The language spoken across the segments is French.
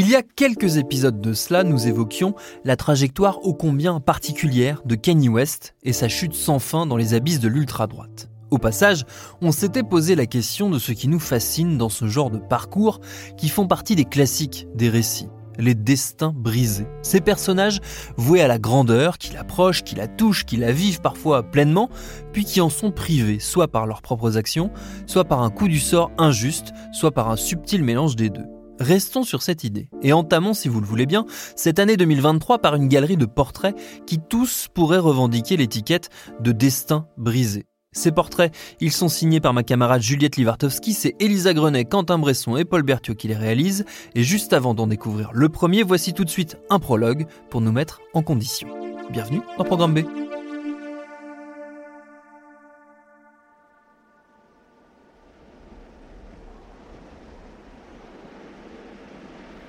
Il y a quelques épisodes de cela, nous évoquions la trajectoire ô combien particulière de Kanye West et sa chute sans fin dans les abysses de l'ultra-droite. Au passage, on s'était posé la question de ce qui nous fascine dans ce genre de parcours qui font partie des classiques des récits les destins brisés. Ces personnages voués à la grandeur, qui l'approchent, qui la touchent, qui la vivent parfois pleinement, puis qui en sont privés, soit par leurs propres actions, soit par un coup du sort injuste, soit par un subtil mélange des deux. Restons sur cette idée et entamons, si vous le voulez bien, cette année 2023 par une galerie de portraits qui tous pourraient revendiquer l'étiquette de destin brisé. Ces portraits, ils sont signés par ma camarade Juliette Livartowski, c'est Elisa Grenet, Quentin Bresson et Paul Berthiaud qui les réalisent. Et juste avant d'en découvrir le premier, voici tout de suite un prologue pour nous mettre en condition. Bienvenue dans Programme B.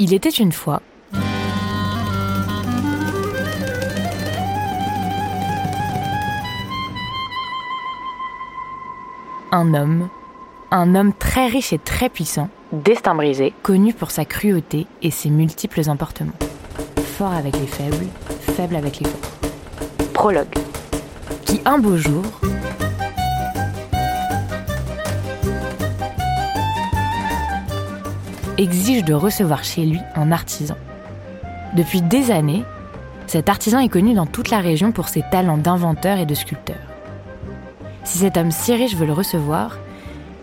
Il était une fois. Un homme, un homme très riche et très puissant, destin brisé, connu pour sa cruauté et ses multiples emportements. Fort avec les faibles, faible avec les forts. Prologue. Qui un beau jour exige de recevoir chez lui un artisan. Depuis des années, cet artisan est connu dans toute la région pour ses talents d'inventeur et de sculpteur. Si cet homme si riche veut le recevoir,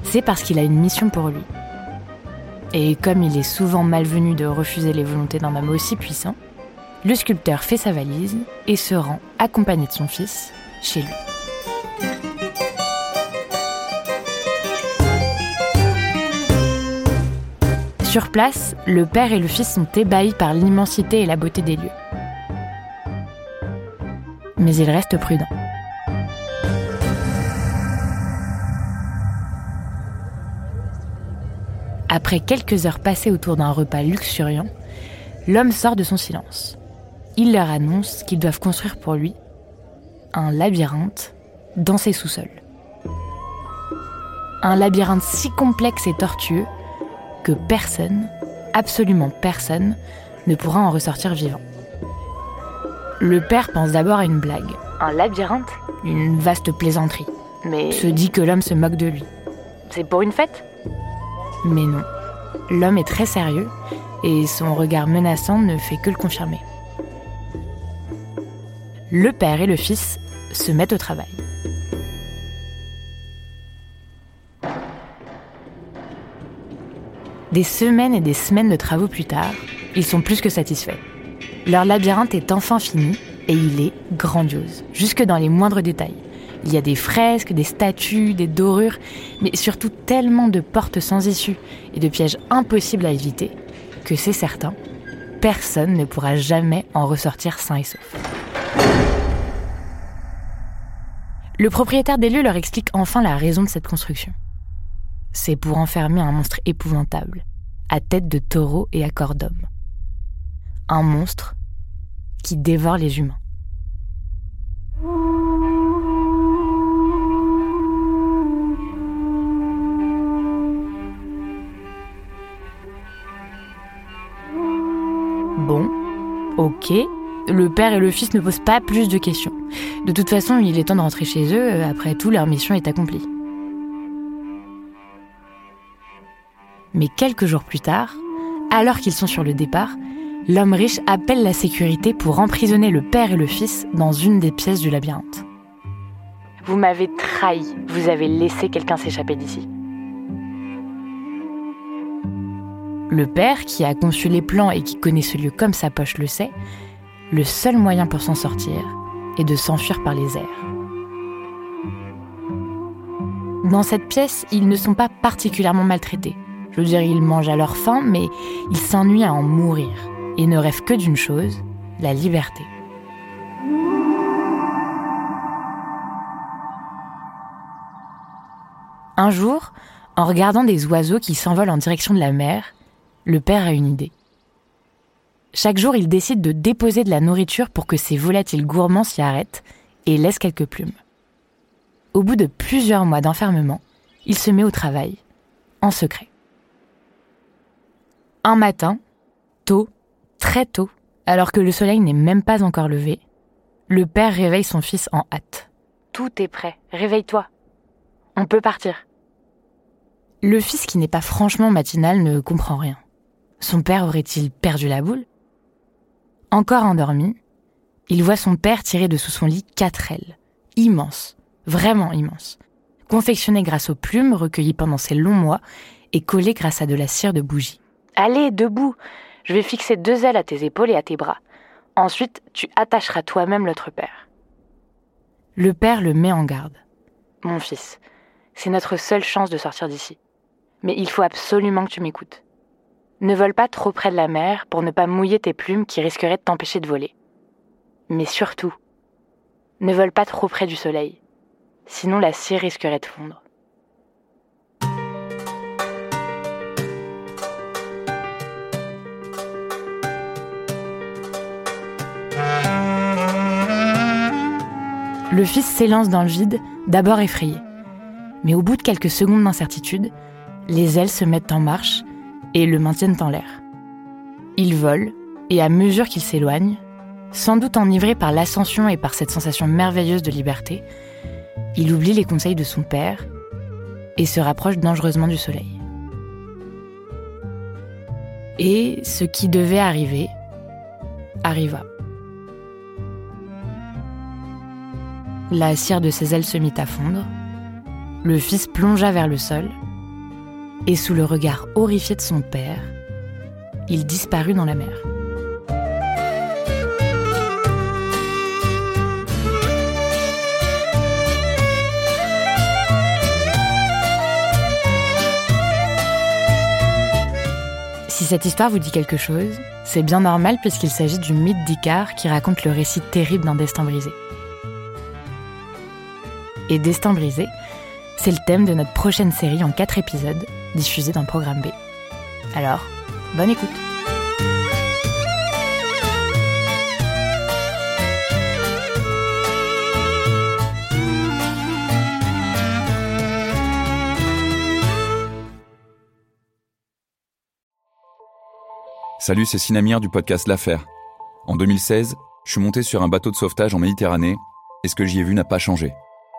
c'est parce qu'il a une mission pour lui. Et comme il est souvent malvenu de refuser les volontés d'un homme aussi puissant, le sculpteur fait sa valise et se rend, accompagné de son fils, chez lui. Sur place, le père et le fils sont ébahis par l'immensité et la beauté des lieux. Mais ils restent prudents. Après quelques heures passées autour d'un repas luxuriant, l'homme sort de son silence. Il leur annonce qu'ils doivent construire pour lui un labyrinthe dans ses sous-sols. Un labyrinthe si complexe et tortueux que personne, absolument personne, ne pourra en ressortir vivant. Le père pense d'abord à une blague. Un labyrinthe? Une vaste plaisanterie. Mais. Se dit que l'homme se moque de lui. C'est pour une fête? Mais non. L'homme est très sérieux et son regard menaçant ne fait que le confirmer. Le père et le fils se mettent au travail. Des semaines et des semaines de travaux plus tard, ils sont plus que satisfaits. Leur labyrinthe est enfin fini et il est grandiose, jusque dans les moindres détails. Il y a des fresques, des statues, des dorures, mais surtout tellement de portes sans issue et de pièges impossibles à éviter que c'est certain, personne ne pourra jamais en ressortir sain et sauf. Le propriétaire des lieux leur explique enfin la raison de cette construction c'est pour enfermer un monstre épouvantable, à tête de taureau et à corps d'homme. Un monstre qui dévore les humains. Bon, ok, le père et le fils ne posent pas plus de questions. De toute façon, il est temps de rentrer chez eux, après tout, leur mission est accomplie. Mais quelques jours plus tard, alors qu'ils sont sur le départ, l'homme riche appelle la sécurité pour emprisonner le père et le fils dans une des pièces du labyrinthe. Vous m'avez trahi, vous avez laissé quelqu'un s'échapper d'ici. Le père, qui a conçu les plans et qui connaît ce lieu comme sa poche, le sait, le seul moyen pour s'en sortir est de s'enfuir par les airs. Dans cette pièce, ils ne sont pas particulièrement maltraités. Je veux dire, ils mangent à leur faim, mais ils s'ennuient à en mourir et ne rêvent que d'une chose, la liberté. Un jour, en regardant des oiseaux qui s'envolent en direction de la mer, le père a une idée. Chaque jour, il décide de déposer de la nourriture pour que ces volatiles gourmands s'y arrêtent et laissent quelques plumes. Au bout de plusieurs mois d'enfermement, il se met au travail, en secret. Un matin, tôt, très tôt, alors que le soleil n'est même pas encore levé, le père réveille son fils en hâte. Tout est prêt, réveille-toi. On peut partir. Le fils qui n'est pas franchement matinal ne comprend rien. Son père aurait-il perdu la boule? Encore endormi, il voit son père tirer de sous son lit quatre ailes, immenses, vraiment immenses, confectionnées grâce aux plumes recueillies pendant ces longs mois et collées grâce à de la cire de bougie. Allez, debout Je vais fixer deux ailes à tes épaules et à tes bras. Ensuite, tu attacheras toi-même l'autre père. Le père le met en garde. Mon fils, c'est notre seule chance de sortir d'ici. Mais il faut absolument que tu m'écoutes. Ne vole pas trop près de la mer pour ne pas mouiller tes plumes qui risqueraient de t'empêcher de voler. Mais surtout, ne vole pas trop près du soleil, sinon la cire risquerait de fondre. Le fils s'élance dans le vide, d'abord effrayé. Mais au bout de quelques secondes d'incertitude, les ailes se mettent en marche et le maintiennent en l'air. Il vole, et à mesure qu'il s'éloigne, sans doute enivré par l'ascension et par cette sensation merveilleuse de liberté, il oublie les conseils de son père et se rapproche dangereusement du soleil. Et ce qui devait arriver arriva. La cire de ses ailes se mit à fondre, le fils plongea vers le sol, et sous le regard horrifié de son père, il disparut dans la mer. Si cette histoire vous dit quelque chose, c'est bien normal puisqu'il s'agit du mythe d'Icare qui raconte le récit terrible d'un destin brisé. Et Destin brisé, c'est le thème de notre prochaine série en quatre épisodes diffusé dans le programme B. Alors, bonne écoute Salut, c'est Sinamir du podcast L'Affaire. En 2016, je suis monté sur un bateau de sauvetage en Méditerranée et ce que j'y ai vu n'a pas changé?